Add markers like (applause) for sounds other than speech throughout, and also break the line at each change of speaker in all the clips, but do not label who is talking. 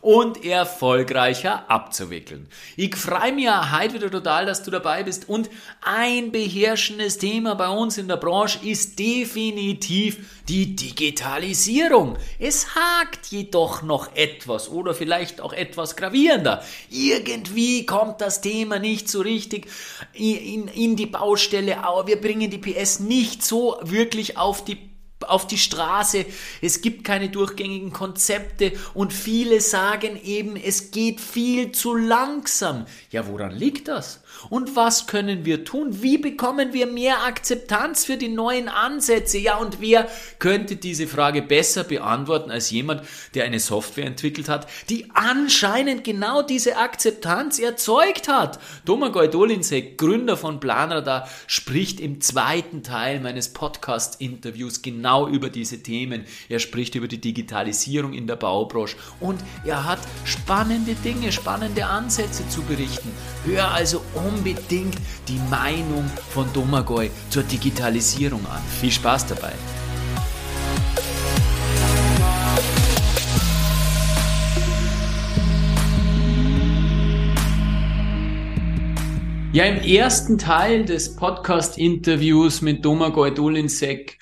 und erfolgreicher abzuwickeln. Ich freue mich heute wieder total, dass du dabei bist und ein beherrschendes Thema bei uns in der Branche ist definitiv die Digitalisierung. Es hakt jedoch noch etwas oder vielleicht auch etwas gravierender. Irgendwie kommt das Thema nicht so richtig in, in die Baustelle, aber wir bringen die PS nicht so wirklich auf die auf die Straße, es gibt keine durchgängigen Konzepte und viele sagen eben, es geht viel zu langsam. Ja, woran liegt das? Und was können wir tun? Wie bekommen wir mehr Akzeptanz für die neuen Ansätze? Ja, und wer könnte diese Frage besser beantworten als jemand, der eine Software entwickelt hat, die anscheinend genau diese Akzeptanz erzeugt hat? Domagoj Dolinsek, Gründer von Planradar, spricht im zweiten Teil meines Podcast-Interviews genau über diese Themen. Er spricht über die Digitalisierung in der Baubranche und er hat spannende Dinge, spannende Ansätze zu berichten. Hör also um unbedingt die Meinung von Domagoj zur Digitalisierung an. Viel Spaß dabei! Ja, im ersten Teil des Podcast-Interviews mit Domagoj Dolinsek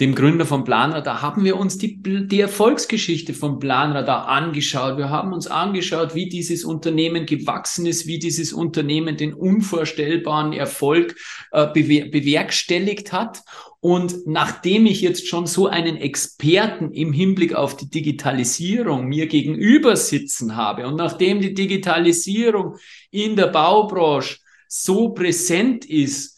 dem Gründer von Planradar, haben wir uns die, die Erfolgsgeschichte von Planradar angeschaut. Wir haben uns angeschaut, wie dieses Unternehmen gewachsen ist, wie dieses Unternehmen den unvorstellbaren Erfolg äh, bewer bewerkstelligt hat. Und nachdem ich jetzt schon so einen Experten im Hinblick auf die Digitalisierung mir gegenüber sitzen habe und nachdem die Digitalisierung in der Baubranche so präsent ist,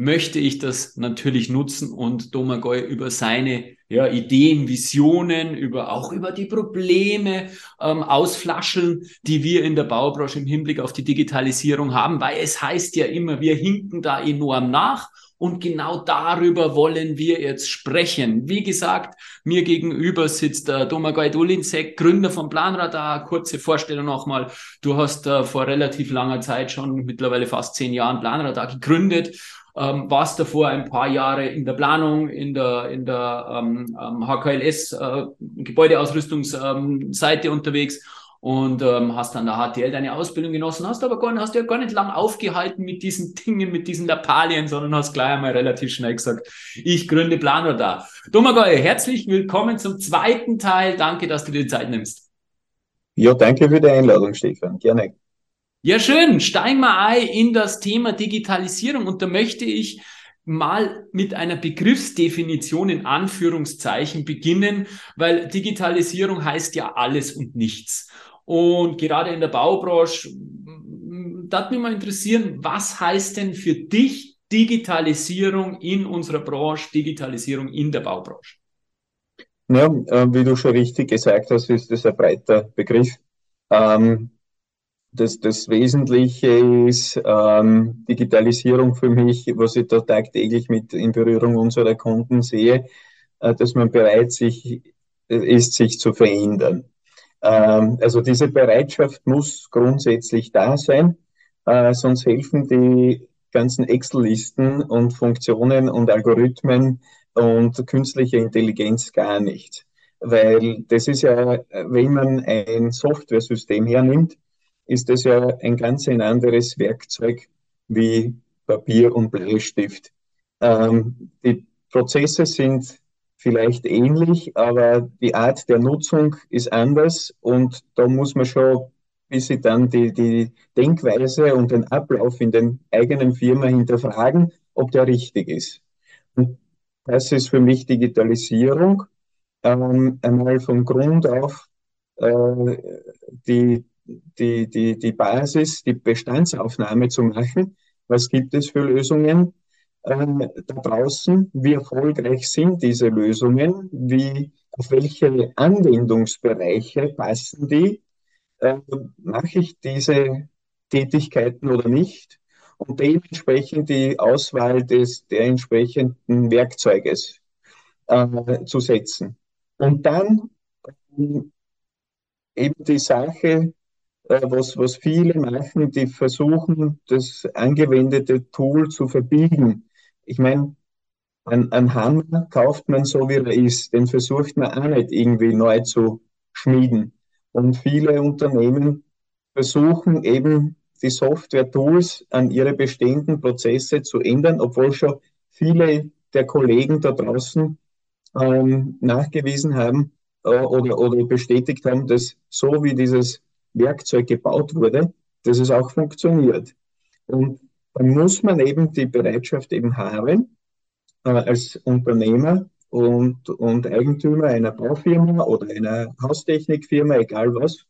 möchte ich das natürlich nutzen und Domagoj über seine ja, Ideen, Visionen, über auch über die Probleme ähm, ausflascheln, die wir in der Baubranche im Hinblick auf die Digitalisierung haben, weil es heißt ja immer, wir hinken da enorm nach. Und genau darüber wollen wir jetzt sprechen. Wie gesagt, mir gegenüber sitzt der Domagoj Dulinsek, Gründer von Planradar. Kurze Vorstellung nochmal. Du hast äh, vor relativ langer Zeit schon, mittlerweile fast zehn Jahren, Planradar gegründet ähm, warst davor ein paar Jahre in der Planung, in der, in der ähm, HKLS äh, Gebäudeausrüstungsseite ähm, unterwegs und ähm, hast dann der HTL deine Ausbildung genossen, hast aber gar, hast ja gar nicht lang aufgehalten mit diesen (laughs) Dingen, mit diesen Lappalien, sondern hast gleich einmal relativ schnell gesagt, ich gründe Planer da. Domagoj, herzlich willkommen zum zweiten Teil. Danke, dass du dir die Zeit nimmst.
Ja, danke für die Einladung, Stefan. Gerne.
Ja, schön. Steigen wir ein in das Thema Digitalisierung und da möchte ich mal mit einer Begriffsdefinition in Anführungszeichen beginnen, weil Digitalisierung heißt ja alles und nichts. Und gerade in der Baubranche, da hat mich mal interessieren, was heißt denn für dich Digitalisierung in unserer Branche, Digitalisierung in der Baubranche?
Ja, äh, wie du schon richtig gesagt hast, ist das ein breiter Begriff. Ähm, das, das Wesentliche ist ähm, Digitalisierung für mich, was ich da tagtäglich mit in Berührung unserer Kunden sehe, äh, dass man bereit sich, ist, sich zu verändern. Ähm, also diese Bereitschaft muss grundsätzlich da sein, äh, sonst helfen die ganzen Excel-Listen und Funktionen und Algorithmen und künstliche Intelligenz gar nicht. Weil das ist ja, wenn man ein Softwaresystem hernimmt, ist das ja ein ganz ein anderes Werkzeug wie Papier und Bleistift. Ähm, die Prozesse sind vielleicht ähnlich, aber die Art der Nutzung ist anders und da muss man schon bis sie dann die, die Denkweise und den Ablauf in den eigenen Firma hinterfragen, ob der richtig ist. Und das ist für mich Digitalisierung. Ähm, einmal von Grund auf äh, die die, die, die Basis, die Bestandsaufnahme zu machen. Was gibt es für Lösungen äh, da draußen? Wie erfolgreich sind diese Lösungen? Wie, auf welche Anwendungsbereiche passen die? Äh, mache ich diese Tätigkeiten oder nicht? Und dementsprechend die Auswahl des, der entsprechenden Werkzeuges äh, zu setzen. Und dann ähm, eben die Sache was, was viele machen, die versuchen, das angewendete Tool zu verbiegen. Ich meine, ein, ein Hammer kauft man so, wie er ist. Den versucht man auch nicht irgendwie neu zu schmieden. Und viele Unternehmen versuchen eben die Software-Tools an ihre bestehenden Prozesse zu ändern, obwohl schon viele der Kollegen da draußen ähm, nachgewiesen haben äh, oder, oder bestätigt haben, dass so wie dieses Werkzeug gebaut wurde, dass es auch funktioniert. Und dann muss man eben die Bereitschaft eben haben, äh, als Unternehmer und, und Eigentümer einer Baufirma oder einer Haustechnikfirma, egal was,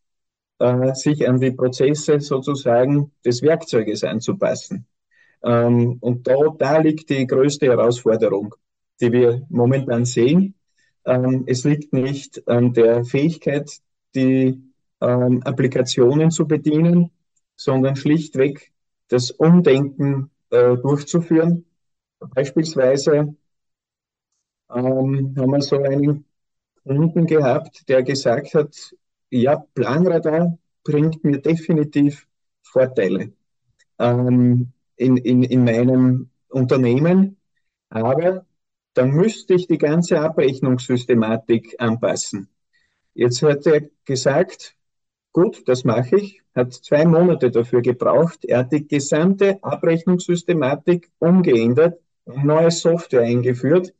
äh, sich an die Prozesse sozusagen des Werkzeuges anzupassen. Ähm, und da, da liegt die größte Herausforderung, die wir momentan sehen. Ähm, es liegt nicht an der Fähigkeit, die ähm, Applikationen zu bedienen, sondern schlichtweg das Umdenken äh, durchzuführen. Beispielsweise ähm, haben wir so einen Kunden gehabt, der gesagt hat, ja, Planradar bringt mir definitiv Vorteile ähm, in, in, in meinem Unternehmen, aber dann müsste ich die ganze Abrechnungssystematik anpassen. Jetzt hat er gesagt, gut, das mache ich, hat zwei Monate dafür gebraucht. Er hat die gesamte Abrechnungssystematik umgeändert neue Software eingeführt,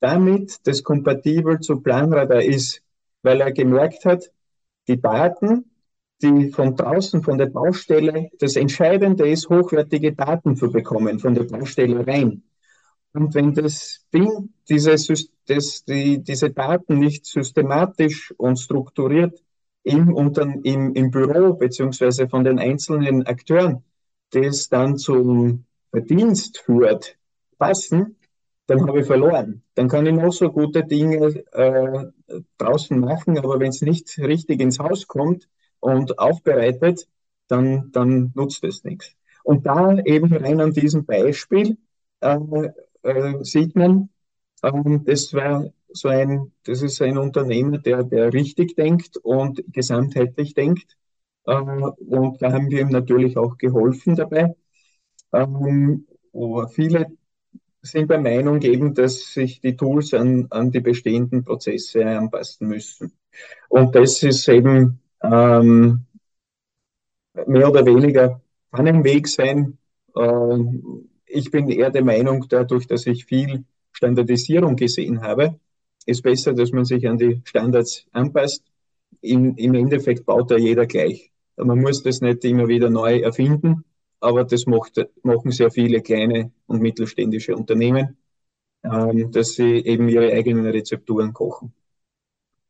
damit das kompatibel zu Planradar ist, weil er gemerkt hat, die Daten, die von draußen, von der Baustelle, das Entscheidende ist, hochwertige Daten zu bekommen von der Baustelle rein. Und wenn das Ding, diese, das, die, diese Daten nicht systematisch und strukturiert im, unter, im, im Büro beziehungsweise von den einzelnen Akteuren, das dann zum Verdienst führt, passen, dann habe ich verloren. Dann kann ich noch so gute Dinge äh, draußen machen, aber wenn es nicht richtig ins Haus kommt und aufbereitet, dann, dann nutzt es nichts. Und da eben rein an diesem Beispiel äh, äh, sieht man, das war so ein, das ist ein Unternehmer, der, der richtig denkt und gesamtheitlich denkt. Äh, und da haben wir ihm natürlich auch geholfen dabei. Ähm, viele sind der Meinung eben, dass sich die Tools an, an die bestehenden Prozesse anpassen müssen. Und das ist eben ähm, mehr oder weniger kann ein Weg sein. Äh, ich bin eher der Meinung, dadurch, dass ich viel Standardisierung gesehen habe, ist besser, dass man sich an die Standards anpasst. In, Im Endeffekt baut da jeder gleich. Man muss das nicht immer wieder neu erfinden, aber das macht, machen sehr viele kleine und mittelständische Unternehmen, ähm, dass sie eben ihre eigenen Rezepturen kochen.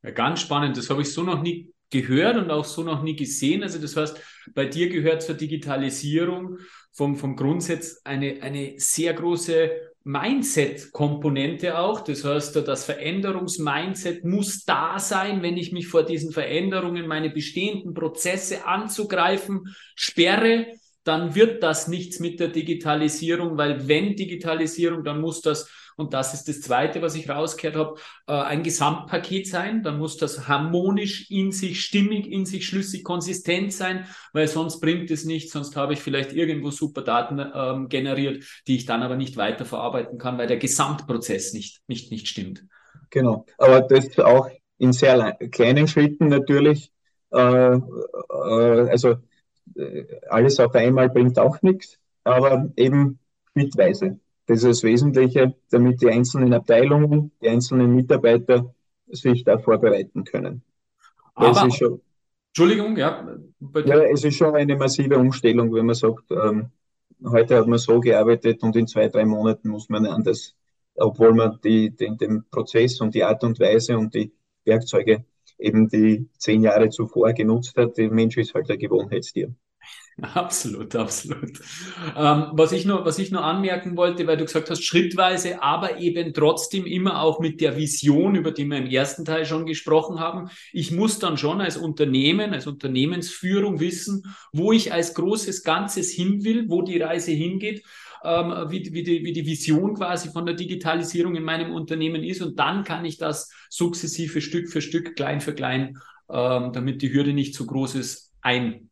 Ja, ganz spannend, das habe ich so noch nie gehört und auch so noch nie gesehen. Also das heißt, bei dir gehört zur Digitalisierung vom, vom Grundsatz eine, eine sehr große Mindset-Komponente auch. Das heißt, das Veränderungsmindset muss da sein, wenn ich mich vor diesen Veränderungen, meine bestehenden Prozesse anzugreifen, sperre, dann wird das nichts mit der Digitalisierung, weil wenn Digitalisierung, dann muss das, und das ist das Zweite, was ich rausgehört habe, äh, ein Gesamtpaket sein, dann muss das harmonisch in sich, stimmig in sich, schlüssig, konsistent sein, weil sonst bringt es nichts, sonst habe ich vielleicht irgendwo super Daten ähm, generiert, die ich dann aber nicht weiter verarbeiten kann, weil der Gesamtprozess nicht, nicht, nicht stimmt.
Genau, aber das auch in sehr kleinen Schritten natürlich. Äh, äh, also äh, alles auf einmal bringt auch nichts, aber eben schrittweise. Das ist das Wesentliche, damit die einzelnen Abteilungen, die einzelnen Mitarbeiter sich da vorbereiten können.
Aber, schon, Entschuldigung, ja.
Ja, es ist schon eine massive Umstellung, wenn man sagt, ähm, heute hat man so gearbeitet und in zwei, drei Monaten muss man anders, obwohl man die, den, den Prozess und die Art und Weise und die Werkzeuge eben die zehn Jahre zuvor genutzt hat. Der Mensch ist halt ein Gewohnheitstier. (laughs)
Absolut, absolut. Ähm, was, ich nur, was ich nur anmerken wollte, weil du gesagt hast, schrittweise, aber eben trotzdem immer auch mit der Vision, über die wir im ersten Teil schon gesprochen haben. Ich muss dann schon als Unternehmen, als Unternehmensführung wissen, wo ich als großes Ganzes hin will, wo die Reise hingeht ähm, wie, wie, die, wie die Vision quasi von der Digitalisierung in meinem Unternehmen ist. Und dann kann ich das sukzessive Stück für Stück, klein für klein, ähm, damit die Hürde nicht zu groß ist, ein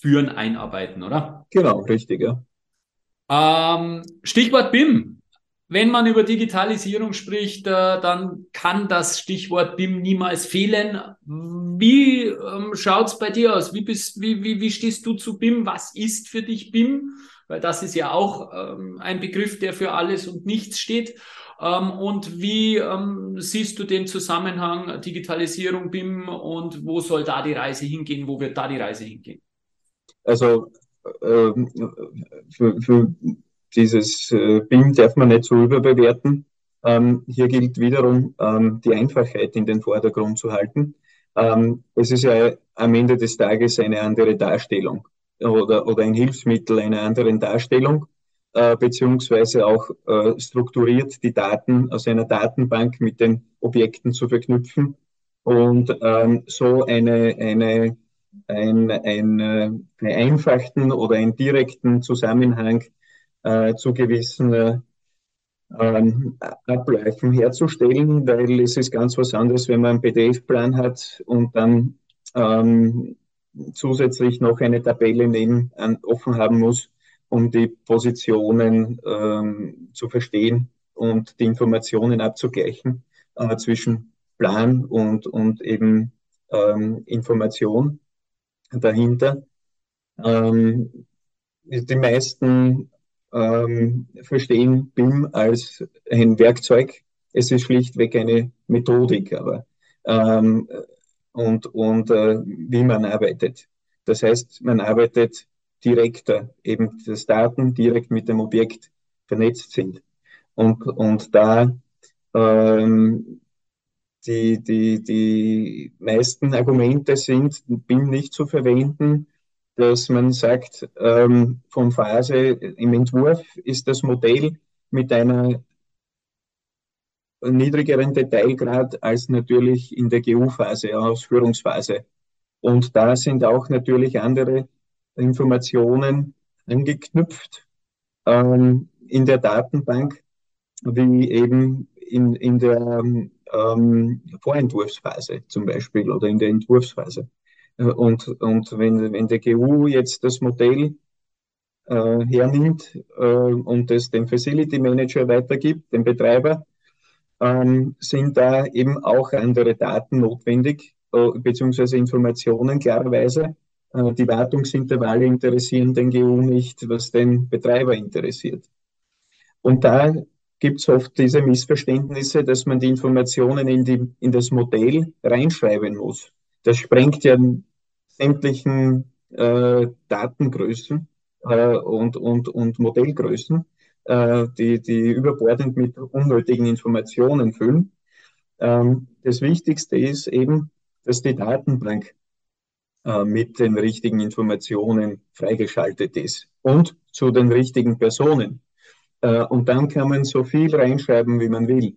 führen, einarbeiten, oder?
Genau, richtig, ja.
Ähm, Stichwort BIM. Wenn man über Digitalisierung spricht, äh, dann kann das Stichwort BIM niemals fehlen. Wie ähm, schaut's bei dir aus? Wie, bist, wie, wie, wie stehst du zu BIM? Was ist für dich BIM? Weil das ist ja auch ähm, ein Begriff, der für alles und nichts steht. Ähm, und wie ähm, siehst du den Zusammenhang Digitalisierung, BIM und wo soll da die Reise hingehen? Wo wird da die Reise hingehen?
Also äh, für, für dieses äh, BIM darf man nicht so überbewerten. Ähm, hier gilt wiederum, ähm, die Einfachheit in den Vordergrund zu halten. Ähm, es ist ja am Ende des Tages eine andere Darstellung oder, oder ein Hilfsmittel einer anderen Darstellung, äh, beziehungsweise auch äh, strukturiert die Daten aus einer Datenbank mit den Objekten zu verknüpfen und ähm, so eine, eine, ein, ein, äh, vereinfachten oder einen direkten Zusammenhang äh, zu gewissen äh, ähm, Abläufen herzustellen, weil es ist ganz was anderes, wenn man einen PDF-Plan hat und dann ähm, zusätzlich noch eine Tabelle neben offen haben muss, um die Positionen ähm, zu verstehen und die Informationen abzugleichen äh, zwischen Plan und, und eben ähm, Information dahinter. Ähm, die meisten ähm, verstehen BIM als ein Werkzeug. Es ist schlichtweg eine Methodik, aber ähm, und, und äh, wie man arbeitet. Das heißt, man arbeitet direkter, eben dass Daten direkt mit dem Objekt vernetzt sind. Und, und da ähm, die, die, die meisten Argumente sind, BIM nicht zu verwenden, dass man sagt, ähm, von Phase im Entwurf ist das Modell mit einer niedrigeren Detailgrad als natürlich in der GU-Phase, Ausführungsphase. Und da sind auch natürlich andere Informationen angeknüpft ähm, in der Datenbank, wie eben in, in der ähm, Vorentwurfsphase zum Beispiel oder in der Entwurfsphase. Äh, und, und wenn, wenn der GU jetzt das Modell äh, hernimmt äh, und es dem Facility Manager weitergibt, dem Betreiber, ähm, sind da eben auch andere Daten notwendig, äh, beziehungsweise Informationen klarerweise. Äh, die Wartungsintervalle interessieren den GU nicht, was den Betreiber interessiert. Und da gibt es oft diese Missverständnisse, dass man die Informationen in, die, in das Modell reinschreiben muss. Das sprengt ja sämtlichen äh, Datengrößen äh, und, und, und Modellgrößen, äh, die, die überbordend mit unnötigen Informationen füllen. Ähm, das Wichtigste ist eben, dass die Datenbank äh, mit den richtigen Informationen freigeschaltet ist und zu den richtigen Personen. Äh, und dann kann man so viel reinschreiben, wie man will.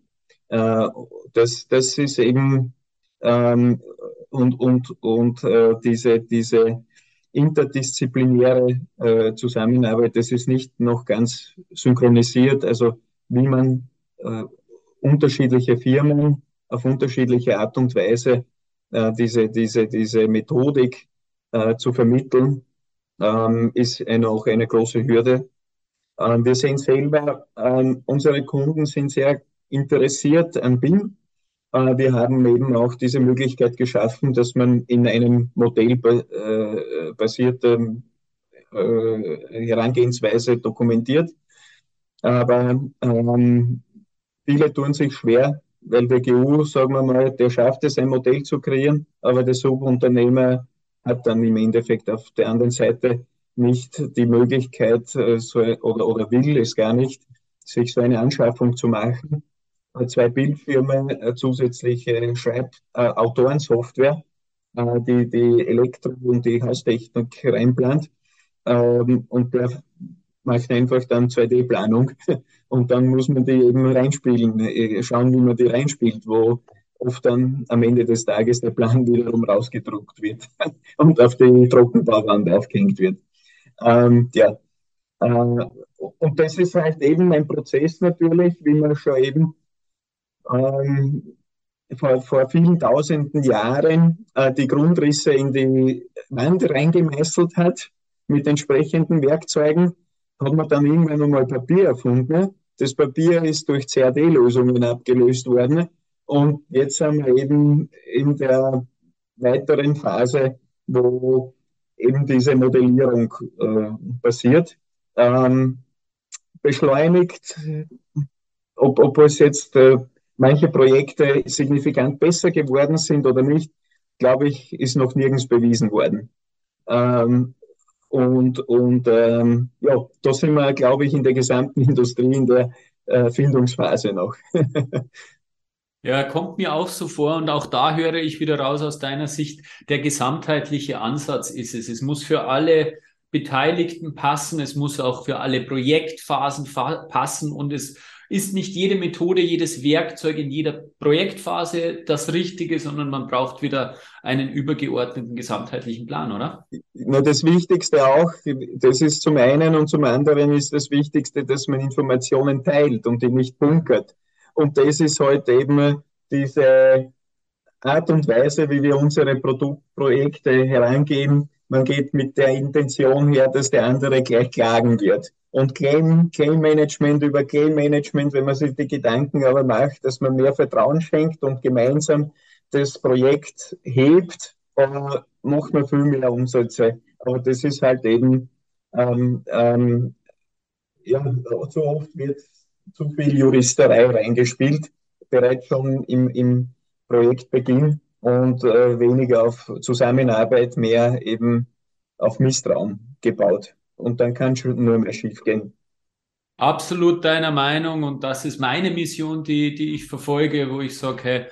Äh, das, das ist eben ähm, und, und, und äh, diese, diese interdisziplinäre äh, Zusammenarbeit, das ist nicht noch ganz synchronisiert, also wie man äh, unterschiedliche Firmen auf unterschiedliche Art und Weise äh, diese, diese, diese Methodik äh, zu vermitteln, ähm, ist eine, auch eine große Hürde. Ähm, wir sehen selber, ähm, unsere Kunden sind sehr interessiert an BIM äh, wir haben eben auch diese Möglichkeit geschaffen, dass man in einem modellbasierten äh, äh, Herangehensweise dokumentiert. Aber ähm, viele tun sich schwer, weil der GU, sagen wir mal, der schafft es, ein Modell zu kreieren, aber der Subunternehmer hat dann im Endeffekt auf der anderen Seite nicht die Möglichkeit so, oder, oder will es gar nicht, sich so eine Anschaffung zu machen zwei Bildfirmen äh, zusätzliche Schreibautorensoftware, äh, die die Elektro- und die Haustechnik reinplant. Ähm, und der macht einfach dann 2D-Planung (laughs) und dann muss man die eben reinspielen, äh, schauen, wie man die reinspielt, wo oft dann am Ende des Tages der Plan (laughs) wiederum rausgedruckt wird (laughs) und auf die Trockenbauwand aufgehängt wird. Ähm, ja, äh, und das ist halt eben ein Prozess natürlich, wie man schon eben ähm, vor, vor vielen tausenden Jahren äh, die Grundrisse in die Wand reingemeißelt hat mit entsprechenden Werkzeugen, hat man dann irgendwann einmal Papier erfunden. Das Papier ist durch CAD-Lösungen abgelöst worden. Und jetzt sind wir eben in der weiteren Phase, wo eben diese Modellierung äh, passiert. Ähm, beschleunigt, ob, ob es jetzt äh, manche Projekte signifikant besser geworden sind oder nicht, glaube ich, ist noch nirgends bewiesen worden. Ähm, und und ähm, ja, da sind wir, glaube ich, in der gesamten (laughs) Industrie in der äh, Findungsphase noch. (laughs)
Ja, kommt mir auch so vor und auch da höre ich wieder raus aus deiner Sicht, der gesamtheitliche Ansatz ist es. Es muss für alle Beteiligten passen, es muss auch für alle Projektphasen passen und es ist nicht jede Methode, jedes Werkzeug in jeder Projektphase das Richtige, sondern man braucht wieder einen übergeordneten gesamtheitlichen Plan, oder?
Na, das Wichtigste auch, das ist zum einen und zum anderen ist das Wichtigste, dass man Informationen teilt und die nicht bunkert. Und das ist heute halt eben diese Art und Weise, wie wir unsere Produktprojekte herangehen. Man geht mit der Intention her, dass der andere gleich klagen wird. Und Claim, Claim Management über Claim Management, wenn man sich die Gedanken aber macht, dass man mehr Vertrauen schenkt und gemeinsam das Projekt hebt, äh, macht man viel mehr Umsätze. Aber das ist halt eben, ähm, ähm, ja, so oft wird zu viel Juristerei reingespielt, bereits schon im, im Projektbeginn und äh, weniger auf Zusammenarbeit, mehr eben auf Misstrauen gebaut und dann kann es nur mehr schief gehen.
Absolut deiner Meinung und das ist meine Mission, die, die ich verfolge, wo ich sage, hey,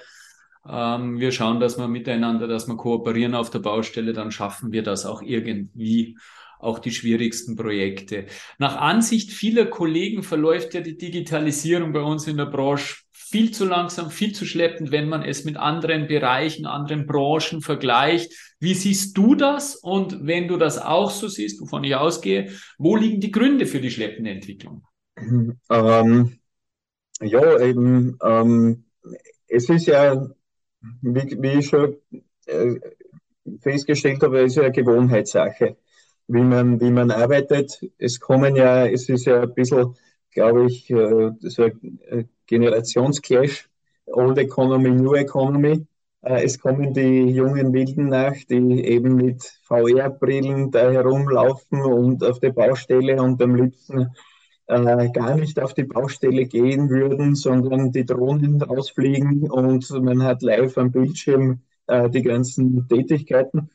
ähm, wir schauen, dass wir miteinander, dass wir kooperieren auf der Baustelle, dann schaffen wir das auch irgendwie, auch die schwierigsten Projekte. Nach Ansicht vieler Kollegen verläuft ja die Digitalisierung bei uns in der Branche viel zu langsam, viel zu schleppend, wenn man es mit anderen Bereichen, anderen Branchen vergleicht. Wie siehst du das? Und wenn du das auch so siehst, wovon ich ausgehe, wo liegen die Gründe für die schleppende Entwicklung? (laughs)
Ähm, ja, eben, ähm, es ist ja, wie, wie ich schon äh, festgestellt habe, es ist ja eine Gewohnheitssache, wie man, wie man arbeitet. Es kommen ja, es ist ja ein bisschen, glaube ich, äh, so ein Generationsclash, Old Economy, New Economy. Äh, es kommen die jungen Wilden nach, die eben mit VR-Brillen da herumlaufen und auf der Baustelle und am liebsten äh, gar nicht auf die Baustelle gehen würden, sondern die Drohnen rausfliegen und man hat live am Bildschirm äh, die ganzen Tätigkeiten.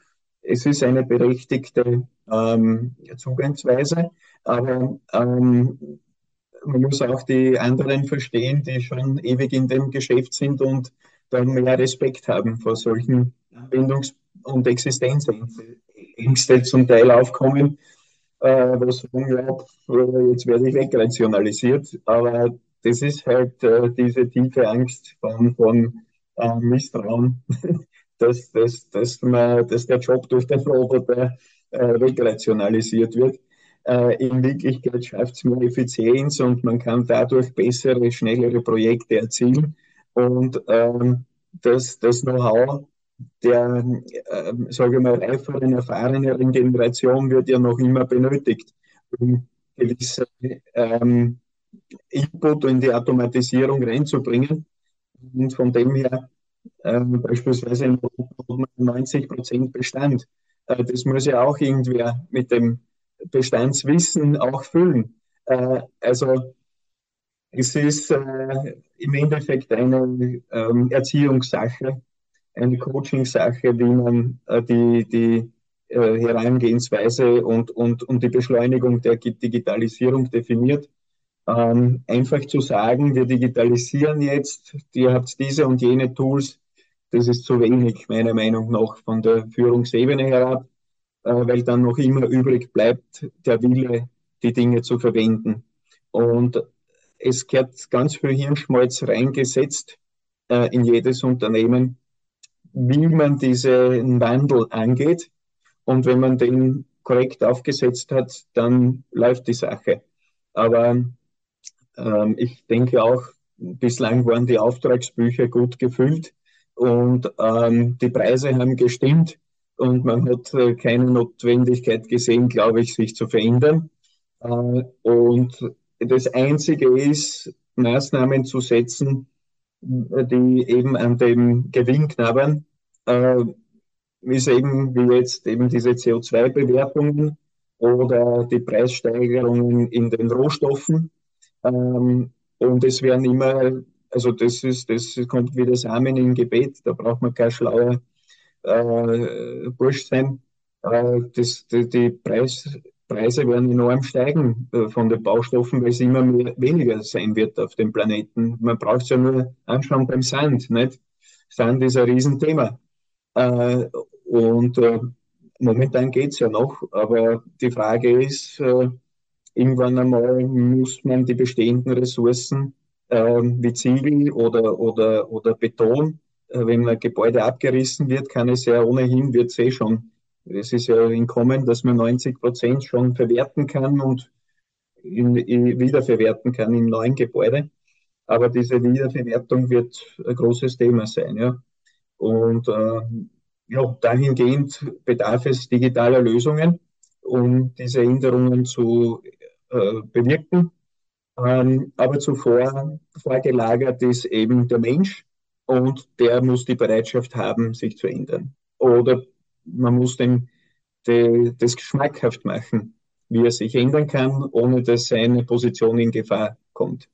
Es ist eine berechtigte ähm, Zugangsweise, aber ähm, man muss auch die anderen verstehen, die schon ewig in dem Geschäft sind und dann mehr Respekt haben vor solchen Anbindungs- und Existenzängste zum Teil aufkommen, äh, wo sagen, ja, jetzt werde ich wegrationalisiert. Aber das ist halt äh, diese tiefe Angst von, von äh, Misstrauen, (laughs) dass, dass, dass, man, dass der Job durch den Roboter äh, wegrationalisiert wird. Äh, in Wirklichkeit schafft es mehr Effizienz und man kann dadurch bessere, schnellere Projekte erzielen. Und ähm, das, das Know-how der, äh, sage ich mal, reiferen, erfahreneren Generation wird ja noch immer benötigt, um gewisse ähm, Input in die Automatisierung reinzubringen. Und von dem her, äh, beispielsweise in Europa 90 Prozent Bestand. Äh, das muss ja auch irgendwer mit dem Bestandswissen auch füllen. Äh, also es ist äh, im Endeffekt eine ähm, Erziehungssache, eine Coaching-Sache, wie man äh, die, die äh, Herangehensweise und, und, und die Beschleunigung der Digitalisierung definiert. Ähm, einfach zu sagen, wir digitalisieren jetzt, ihr habt diese und jene Tools, das ist zu wenig, meiner Meinung nach, von der Führungsebene herab. Äh, weil dann noch immer übrig bleibt der Wille, die Dinge zu verwenden. Und es gehört ganz viel Hirnschmalz reingesetzt äh, in jedes Unternehmen, wie man diesen Wandel angeht. Und wenn man den korrekt aufgesetzt hat, dann läuft die Sache. Aber ähm, ich denke auch, bislang waren die Auftragsbücher gut gefüllt. und ähm, die Preise haben gestimmt und man hat äh, keine Notwendigkeit gesehen, glaube ich, sich zu verändern. Äh, und das Einzige ist, Maßnahmen zu setzen, die eben an dem Gewinn knabbern, äh, ist eben wie jetzt eben diese CO2-Bewertungen oder die Preissteigerungen in den Rohstoffen. Ähm, und es werden immer, also das ist, das kommt wie das Amen im Gebet, da braucht man kein schlauer äh, Bursch sein. Äh, das, die, die Preis, Preise werden enorm steigen äh, von den Baustoffen, weil es immer mehr, weniger sein wird auf dem Planeten. Man braucht es ja nur anschauen beim Sand, nicht? Sand ist ein Riesenthema. Äh, und äh, momentan geht es ja noch, aber die Frage ist, äh, irgendwann einmal muss man die bestehenden Ressourcen ähm, wie Ziegel oder, oder, oder Beton, äh, wenn ein Gebäude abgerissen wird, kann es ja ohnehin, wird es eh schon, es ist ja in Kommen, dass man 90 Prozent schon verwerten kann und in, in, wiederverwerten kann im neuen Gebäude. Aber diese Wiederverwertung wird ein großes Thema sein. Ja. Und äh, ja, dahingehend bedarf es digitaler Lösungen, um diese Änderungen zu äh, bewirken. Ähm, aber zuvor vorgelagert ist eben der Mensch und der muss die Bereitschaft haben, sich zu ändern. Oder man muss dem de, das geschmackhaft machen, wie er sich ändern kann, ohne dass seine Position in Gefahr kommt.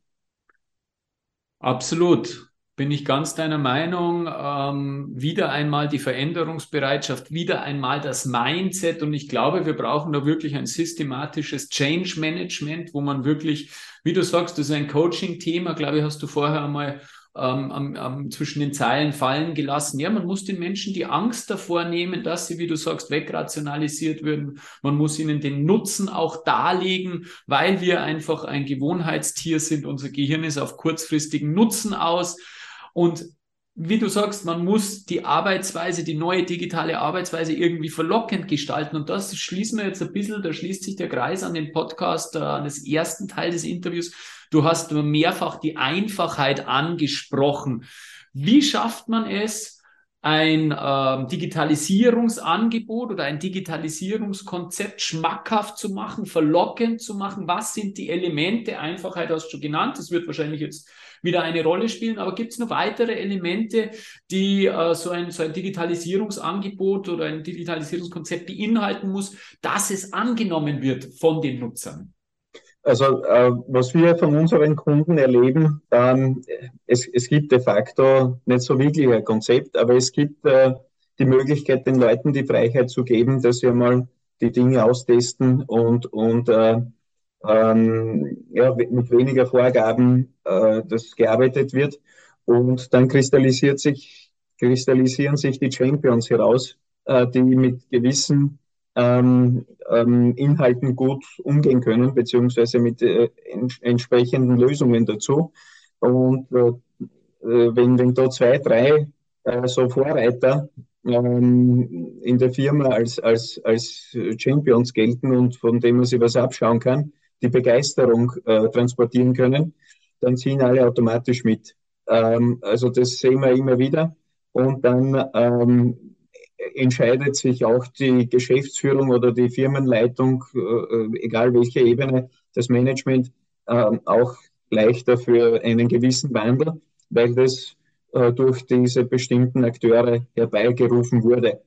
Absolut bin ich ganz deiner Meinung. Ähm, wieder einmal die Veränderungsbereitschaft, wieder einmal das Mindset. Und ich glaube, wir brauchen da wirklich ein systematisches Change Management, wo man wirklich, wie du sagst, das ist ein Coaching-Thema, glaube ich, hast du vorher einmal ähm, am, zwischen den Zeilen fallen gelassen. Ja, man muss den Menschen die Angst davor nehmen, dass sie, wie du sagst, wegrationalisiert würden. Man muss ihnen den Nutzen auch darlegen, weil wir einfach ein Gewohnheitstier sind. Unser Gehirn ist auf kurzfristigen Nutzen aus. Und wie du sagst, man muss die Arbeitsweise, die neue digitale Arbeitsweise irgendwie verlockend gestalten. Und das schließen wir jetzt ein bisschen, da schließt sich der Kreis an den Podcast, äh, an das ersten Teil des Interviews. Du hast mehrfach die Einfachheit angesprochen. Wie schafft man es, ein äh, Digitalisierungsangebot oder ein Digitalisierungskonzept schmackhaft zu machen, verlockend zu machen? Was sind die Elemente? Einfachheit hast du schon genannt. Das wird wahrscheinlich jetzt wieder eine Rolle spielen. Aber gibt es noch weitere Elemente, die äh, so, ein, so ein Digitalisierungsangebot oder ein Digitalisierungskonzept beinhalten muss, dass es angenommen wird von den Nutzern?
Also äh, was wir von unseren Kunden erleben, ähm, es, es gibt de facto nicht so wirklich ein Konzept, aber es gibt äh, die Möglichkeit, den Leuten die Freiheit zu geben, dass sie mal die Dinge austesten und, und äh, ähm, ja, mit weniger Vorgaben äh, das gearbeitet wird. Und dann kristallisiert sich, kristallisieren sich die Champions heraus, äh, die mit gewissen ähm, ähm, Inhalten gut umgehen können, beziehungsweise mit äh, ents entsprechenden Lösungen dazu. Und äh, wenn, wenn da zwei, drei äh, so Vorreiter ähm, in der Firma als, als, als Champions gelten und von dem man sich was abschauen kann, die Begeisterung äh, transportieren können, dann ziehen alle automatisch mit. Ähm, also das sehen wir immer wieder. Und dann ähm, entscheidet sich auch die Geschäftsführung oder die Firmenleitung, äh, egal welche Ebene, das Management, äh, auch leichter für einen gewissen Wandel, weil das äh, durch diese bestimmten Akteure herbeigerufen wurde.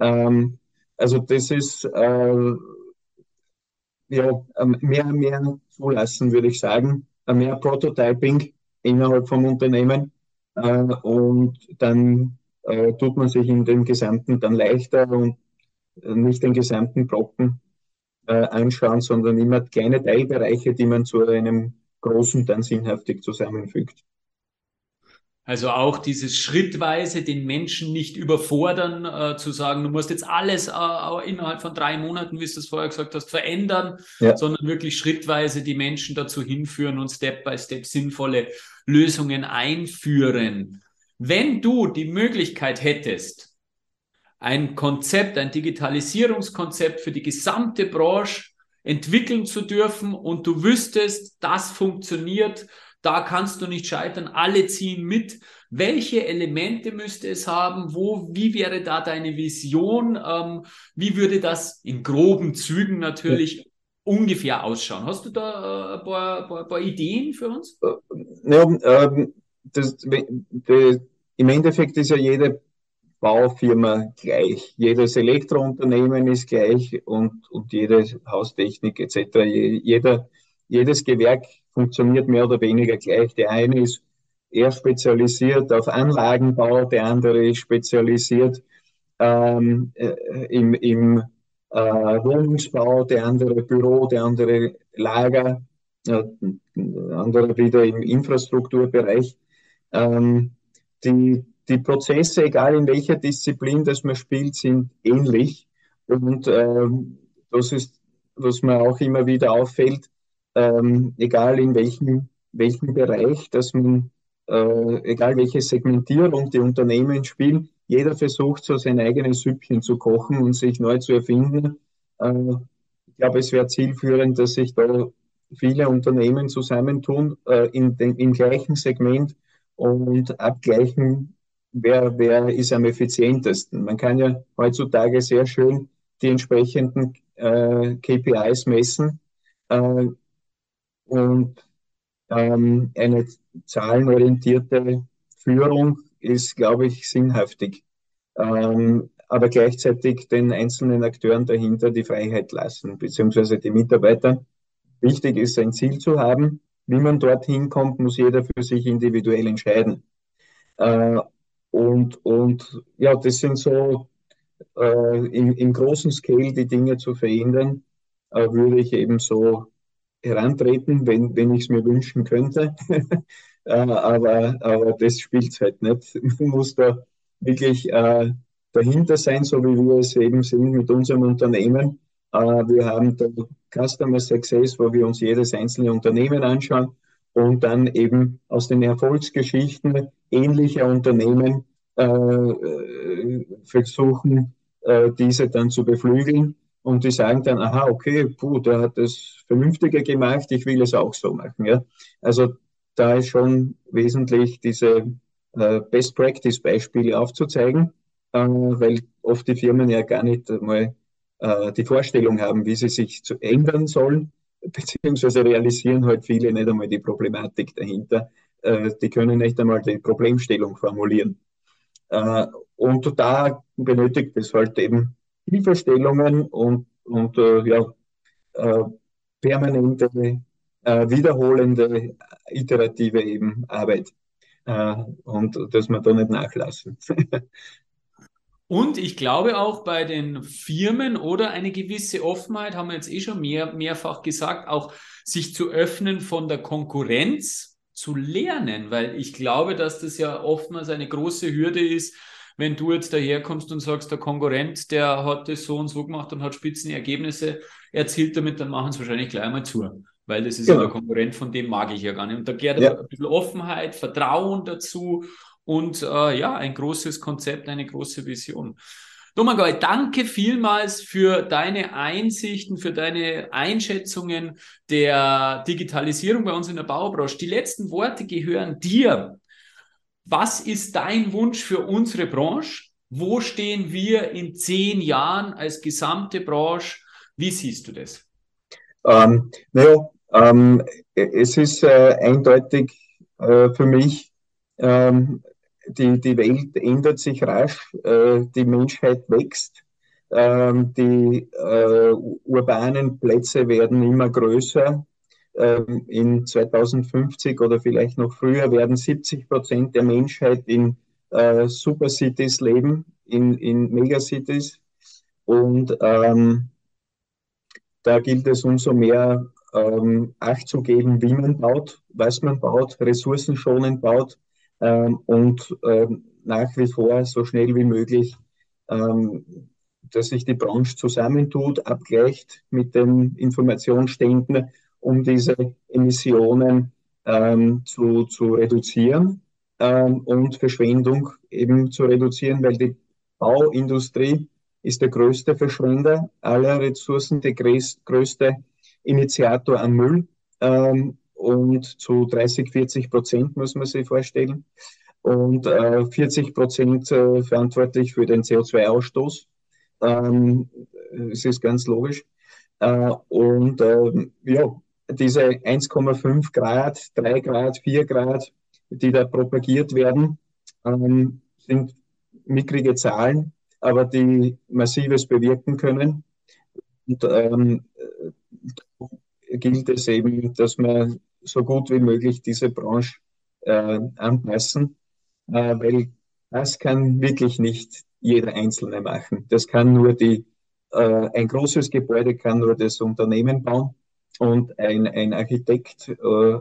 Ähm, also das ist äh, ja, ähm, mehr und mehr zulassen, würde ich sagen. Äh, mehr Prototyping innerhalb vom Unternehmen äh, und dann äh, tut man sich in dem Gesamten dann leichter und nicht den gesamten Brocken anschauen, sondern immer kleine Teilbereiche, die man zu einem großen dann sinnhaftig zusammenfügt.
Also auch dieses schrittweise den Menschen nicht überfordern, äh, zu sagen, du musst jetzt alles äh, innerhalb von drei Monaten, wie du es vorher gesagt hast, verändern, ja. sondern wirklich schrittweise die Menschen dazu hinführen und Step by Step sinnvolle Lösungen einführen. Wenn du die Möglichkeit hättest, ein Konzept, ein Digitalisierungskonzept für die gesamte Branche entwickeln zu dürfen und du wüsstest, das funktioniert, da kannst du nicht scheitern, alle ziehen mit. Welche Elemente müsste es haben? Wo, wie wäre da deine Vision? Ähm, wie würde das in groben Zügen natürlich ja. ungefähr ausschauen? Hast du da äh, ein, paar, paar, paar, Ideen für uns?
Ja, ähm, das, das, im Endeffekt ist ja jede Baufirma gleich. Jedes Elektrounternehmen ist gleich und, und jede Haustechnik etc. Jeder, jedes Gewerk funktioniert mehr oder weniger gleich. Der eine ist eher spezialisiert auf Anlagenbau, der andere ist spezialisiert ähm, äh, im, im äh, Wohnungsbau, der andere Büro, der andere Lager, äh, andere wieder im Infrastrukturbereich. Ähm, die, die Prozesse, egal in welcher Disziplin das man spielt, sind ähnlich. Und ähm, das ist, was mir auch immer wieder auffällt, ähm, egal in welchem, welchem Bereich, dass man, äh, egal welche Segmentierung die Unternehmen spielen, jeder versucht so sein eigenes Süppchen zu kochen und sich neu zu erfinden. Äh, ich glaube, es wäre zielführend, dass sich da viele Unternehmen zusammentun äh, in den, im gleichen Segment und abgleichen, wer, wer ist am effizientesten. Man kann ja heutzutage sehr schön die entsprechenden äh, KPIs messen äh, und ähm, eine zahlenorientierte Führung ist, glaube ich, sinnhaftig. Ähm, aber gleichzeitig den einzelnen Akteuren dahinter die Freiheit lassen, beziehungsweise die Mitarbeiter. Wichtig ist, ein Ziel zu haben. Wie man dorthin kommt, muss jeder für sich individuell entscheiden. Äh, und, und ja, das sind so äh, im, im großen Scale die Dinge zu verändern, äh, würde ich eben so herantreten, wenn, wenn ich es mir wünschen könnte. (laughs) äh, aber, aber das spielt halt nicht. Man muss da wirklich äh, dahinter sein, so wie wir es eben sind mit unserem Unternehmen. Äh, wir haben da Customer Success, wo wir uns jedes einzelne Unternehmen anschauen und dann eben aus den Erfolgsgeschichten ähnlicher Unternehmen äh, äh, versuchen, äh, diese dann zu beflügeln und die sagen dann, aha, okay, puh, der hat das Vernünftige gemacht, ich will es auch so machen. Ja? Also da ist schon wesentlich diese äh, Best Practice Beispiele aufzuzeigen, äh, weil oft die Firmen ja gar nicht mal äh, die Vorstellung haben, wie sie sich zu ändern sollen, (laughs) beziehungsweise realisieren halt viele nicht einmal die Problematik dahinter. Äh, die können nicht einmal die Problemstellung formulieren. Äh, und da benötigt es halt eben Hilfestellungen und, und äh, ja, äh, permanente, äh, wiederholende, iterative eben Arbeit. Äh, und dass wir da nicht nachlassen. (laughs)
Und ich glaube auch bei den Firmen oder eine gewisse Offenheit, haben wir jetzt eh schon mehr, mehrfach gesagt, auch sich zu öffnen von der Konkurrenz zu lernen, weil ich glaube, dass das ja oftmals eine große Hürde ist, wenn du jetzt daherkommst und sagst, der Konkurrent, der hat das so und so gemacht und hat Spitzenergebnisse erzielt damit, dann machen sie wahrscheinlich gleich mal zu. Weil das ist genau. ja der Konkurrent, von dem mag ich ja gar nicht. Und da gehört ja. ein bisschen Offenheit, Vertrauen dazu und äh, ja, ein großes Konzept, eine große Vision. Domagoj, danke vielmals für deine Einsichten, für deine Einschätzungen der Digitalisierung bei uns in der Baubranche. Die letzten Worte gehören dir. Was ist dein Wunsch für unsere Branche? Wo stehen wir in zehn Jahren als gesamte Branche? Wie siehst du das?
Ähm, naja, ähm, es ist äh, eindeutig äh, für mich, ähm, die, die Welt ändert sich rasch, äh, die Menschheit wächst, ähm, die äh, urbanen Plätze werden immer größer, ähm, in 2050 oder vielleicht noch früher werden 70 Prozent der Menschheit in äh, Supercities leben, in, in Megacities. Und ähm, da gilt es umso mehr ähm, Acht zu geben, wie man baut, was man baut, ressourcenschonend baut ähm, und ähm, nach wie vor so schnell wie möglich, ähm, dass sich die Branche zusammentut, abgleicht mit den Informationsständen um diese Emissionen ähm, zu, zu reduzieren ähm, und Verschwendung eben zu reduzieren, weil die Bauindustrie ist der größte Verschwender aller Ressourcen, der größte Initiator an Müll. Ähm, und zu 30, 40 Prozent muss man sich vorstellen. Und äh, 40 Prozent äh, verantwortlich für den CO2-Ausstoß. Ähm, es ist ganz logisch. Äh, und ähm, ja, diese 1,5 Grad, 3 Grad, 4 Grad, die da propagiert werden, ähm, sind mickrige Zahlen, aber die massives bewirken können. Und ähm, gilt es eben, dass man so gut wie möglich diese Branche äh, anpassen, äh, weil das kann wirklich nicht jeder Einzelne machen. Das kann nur die, äh, ein großes Gebäude kann nur das Unternehmen bauen und ein, ein Architekt äh,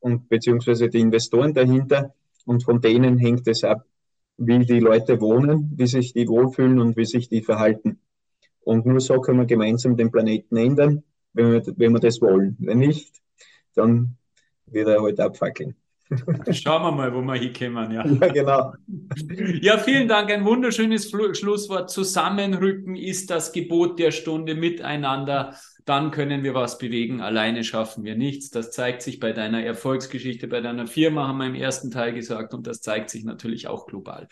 und beziehungsweise die Investoren dahinter und von denen hängt es ab, wie die Leute wohnen, wie sich die wohlfühlen und wie sich die verhalten. Und nur so können wir gemeinsam den Planeten ändern, wenn wir, wenn wir das wollen. Wenn nicht, dann wird er halt abfackeln.
Schauen wir mal, wo wir hinkommen. Ja.
ja, genau.
Ja, vielen Dank. Ein wunderschönes Schlusswort. Zusammenrücken ist das Gebot der Stunde miteinander. Dann können wir was bewegen. Alleine schaffen wir nichts. Das zeigt sich bei deiner Erfolgsgeschichte, bei deiner Firma, haben wir im ersten Teil gesagt. Und das zeigt sich natürlich auch global.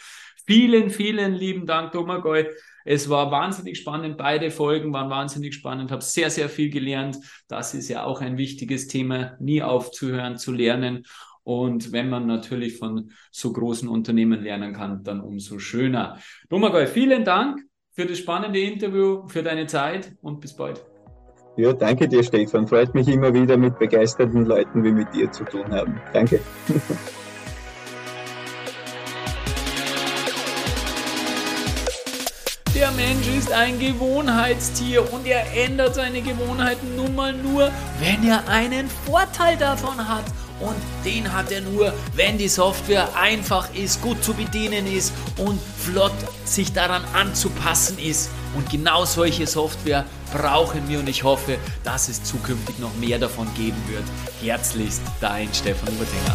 Vielen, vielen lieben Dank, Domagoj. Es war wahnsinnig spannend. Beide Folgen waren wahnsinnig spannend. Habe sehr, sehr viel gelernt. Das ist ja auch ein wichtiges Thema, nie aufzuhören zu lernen. Und wenn man natürlich von so großen Unternehmen lernen kann, dann umso schöner. Domagoj, vielen Dank für das spannende Interview, für deine Zeit und bis bald.
Ja, danke dir, Stefan. Freut mich immer wieder mit begeisterten Leuten wie mit dir zu tun haben. Danke. (laughs)
Der Mensch ist ein Gewohnheitstier und er ändert seine Gewohnheiten nun mal nur, wenn er einen Vorteil davon hat. Und den hat er nur, wenn die Software einfach ist, gut zu bedienen ist und flott sich daran anzupassen ist. Und genau solche Software brauchen wir und ich hoffe, dass es zukünftig noch mehr davon geben wird. Herzlichst dein Stefan Ubertinger.